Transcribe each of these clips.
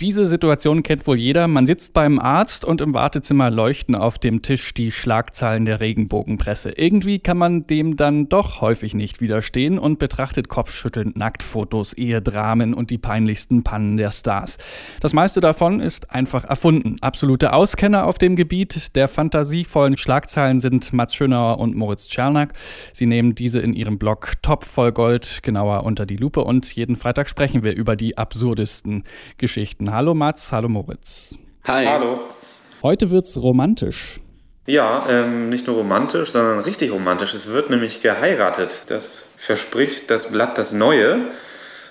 Diese Situation kennt wohl jeder. Man sitzt beim Arzt und im Wartezimmer leuchten auf dem Tisch die Schlagzeilen der Regenbogenpresse. Irgendwie kann man dem dann doch häufig nicht widerstehen und betrachtet kopfschüttelnd Nacktfotos, Ehedramen und die peinlichsten Pannen der Stars. Das meiste davon ist einfach erfunden. Absolute Auskenner auf dem Gebiet der fantasievollen Schlagzeilen sind Mats Schönauer und Moritz Czernak. Sie nehmen diese in ihrem Blog Top voll Gold genauer unter die Lupe und jeden Freitag sprechen wir über die absurdesten Geschichten. Hallo Mats, hallo Moritz. Hi. Hallo. Heute wird's romantisch. Ja, ähm, nicht nur romantisch, sondern richtig romantisch. Es wird nämlich geheiratet. Das verspricht das Blatt das Neue.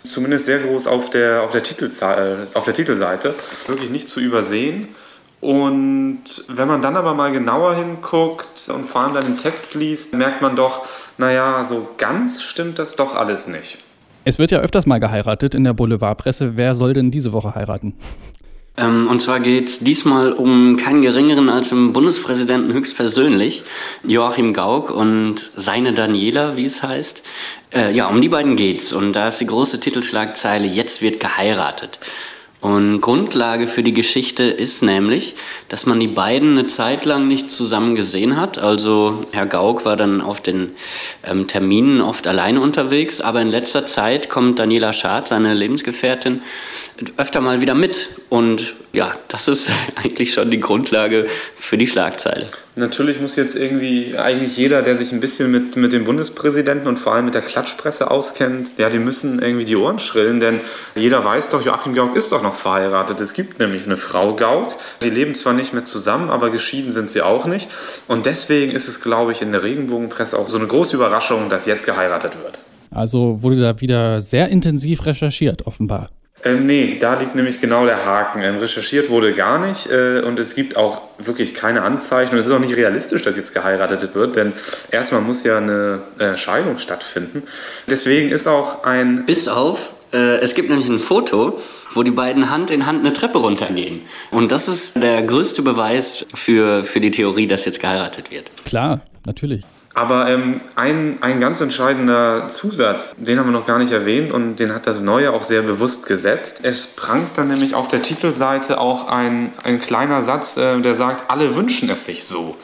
Zumindest sehr groß auf der, auf der, äh, auf der Titelseite. Wirklich nicht zu übersehen. Und wenn man dann aber mal genauer hinguckt und vor allem dann den Text liest, merkt man doch, naja, so ganz stimmt das doch alles nicht. Es wird ja öfters mal geheiratet in der Boulevardpresse. Wer soll denn diese Woche heiraten? Ähm, und zwar geht es diesmal um keinen geringeren als den Bundespräsidenten höchstpersönlich, Joachim Gauck und seine Daniela, wie es heißt. Äh, ja, um die beiden geht's. Und da ist die große Titelschlagzeile, jetzt wird geheiratet. Und Grundlage für die Geschichte ist nämlich, dass man die beiden eine Zeit lang nicht zusammen gesehen hat. Also Herr Gauck war dann auf den ähm, Terminen oft alleine unterwegs, aber in letzter Zeit kommt Daniela Schad, seine Lebensgefährtin, öfter mal wieder mit. Und ja, das ist eigentlich schon die Grundlage für die Schlagzeile. Natürlich muss jetzt irgendwie eigentlich jeder, der sich ein bisschen mit, mit dem Bundespräsidenten und vor allem mit der Klatschpresse auskennt, ja, die müssen irgendwie die Ohren schrillen, denn jeder weiß doch, Joachim Gauck ist doch noch verheiratet. Es gibt nämlich eine Frau Gauck, die leben zwar nicht mehr zusammen, aber geschieden sind sie auch nicht. Und deswegen ist es, glaube ich, in der Regenbogenpresse auch so eine große Überraschung, dass jetzt geheiratet wird. Also wurde da wieder sehr intensiv recherchiert, offenbar. Ähm, nee, da liegt nämlich genau der Haken. Ähm, recherchiert wurde gar nicht äh, und es gibt auch wirklich keine Anzeichen. Und es ist auch nicht realistisch, dass jetzt geheiratet wird, denn erstmal muss ja eine äh, Scheidung stattfinden. Deswegen ist auch ein. Bis auf, äh, es gibt nämlich ein Foto, wo die beiden Hand in Hand eine Treppe runtergehen. Und das ist der größte Beweis für, für die Theorie, dass jetzt geheiratet wird. Klar, natürlich. Aber ähm, ein, ein ganz entscheidender Zusatz, den haben wir noch gar nicht erwähnt und den hat das Neue auch sehr bewusst gesetzt. Es prangt dann nämlich auf der Titelseite auch ein, ein kleiner Satz, äh, der sagt, alle wünschen es sich so.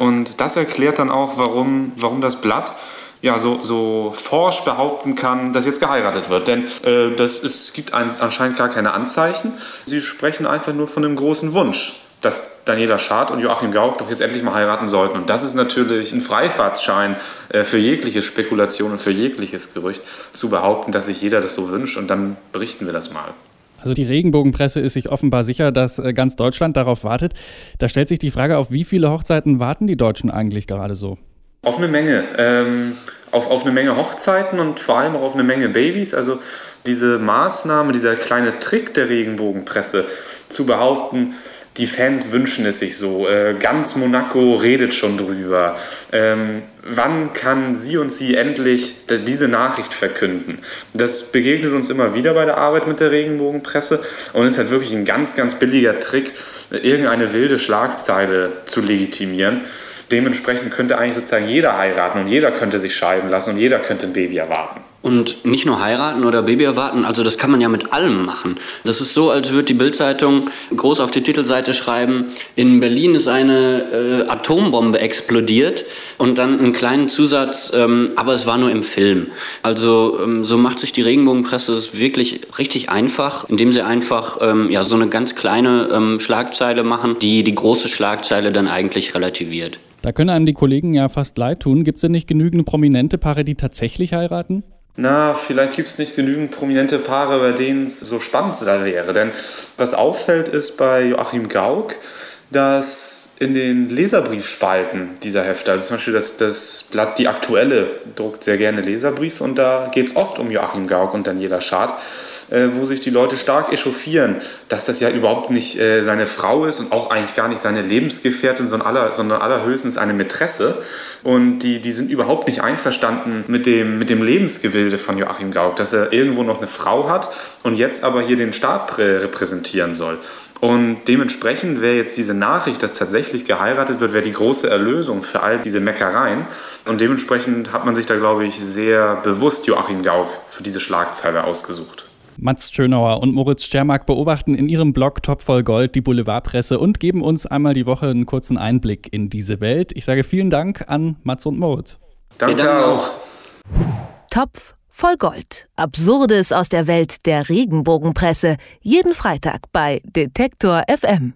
Und das erklärt dann auch, warum, warum das Blatt ja, so, so forsch behaupten kann, dass jetzt geheiratet wird. Denn äh, das ist, gibt ein, anscheinend gar keine Anzeichen. Sie sprechen einfach nur von einem großen Wunsch dass Daniela Schad und Joachim Gauck doch jetzt endlich mal heiraten sollten. Und das ist natürlich ein Freifahrtschein äh, für jegliche Spekulation und für jegliches Gerücht, zu behaupten, dass sich jeder das so wünscht. Und dann berichten wir das mal. Also die Regenbogenpresse ist sich offenbar sicher, dass äh, ganz Deutschland darauf wartet. Da stellt sich die Frage, auf wie viele Hochzeiten warten die Deutschen eigentlich gerade so? Auf eine Menge. Ähm, auf, auf eine Menge Hochzeiten und vor allem auch auf eine Menge Babys. Also diese Maßnahme, dieser kleine Trick der Regenbogenpresse, zu behaupten, die Fans wünschen es sich so. Äh, ganz Monaco redet schon drüber. Ähm, wann kann sie und sie endlich diese Nachricht verkünden? Das begegnet uns immer wieder bei der Arbeit mit der Regenbogenpresse und ist halt wirklich ein ganz, ganz billiger Trick, irgendeine wilde Schlagzeile zu legitimieren. Dementsprechend könnte eigentlich sozusagen jeder heiraten und jeder könnte sich scheiden lassen und jeder könnte ein Baby erwarten. Und nicht nur heiraten oder Baby erwarten, also das kann man ja mit allem machen. Das ist so, als würde die Bildzeitung groß auf die Titelseite schreiben, in Berlin ist eine äh, Atombombe explodiert und dann einen kleinen Zusatz, ähm, aber es war nur im Film. Also ähm, so macht sich die Regenbogenpresse es wirklich richtig einfach, indem sie einfach ähm, ja, so eine ganz kleine ähm, Schlagzeile machen, die die große Schlagzeile dann eigentlich relativiert. Da können einem die Kollegen ja fast leid tun. Gibt es denn nicht genügend prominente Paare, die tatsächlich heiraten? Na, vielleicht gibt es nicht genügend prominente Paare, bei denen es so spannend wäre. Denn was auffällt, ist bei Joachim Gauck, dass in den Leserbriefspalten dieser Hefte, also zum Beispiel das, das Blatt Die Aktuelle druckt sehr gerne Leserbriefe und da geht es oft um Joachim Gauck und Daniela Schad, äh, wo sich die Leute stark echauffieren, dass das ja überhaupt nicht äh, seine Frau ist und auch eigentlich gar nicht seine Lebensgefährtin, sondern, aller, sondern allerhöchstens eine Mätresse. Und die, die sind überhaupt nicht einverstanden mit dem, mit dem Lebensgebilde von Joachim Gauck, dass er irgendwo noch eine Frau hat und jetzt aber hier den Staat repräsentieren soll. Und dementsprechend wäre jetzt diese Nachricht, dass tatsächlich geheiratet wird, wäre die große Erlösung für all diese Meckereien. Und dementsprechend hat man sich da, glaube ich, sehr bewusst Joachim Gauck für diese Schlagzeile ausgesucht. Mats Schönauer und Moritz Stermark beobachten in ihrem Blog Top voll Gold die Boulevardpresse und geben uns einmal die Woche einen kurzen Einblick in diese Welt. Ich sage vielen Dank an Mats und Moritz. Danke auch. Topf voll Gold. Absurdes aus der Welt der Regenbogenpresse. Jeden Freitag bei Detektor FM.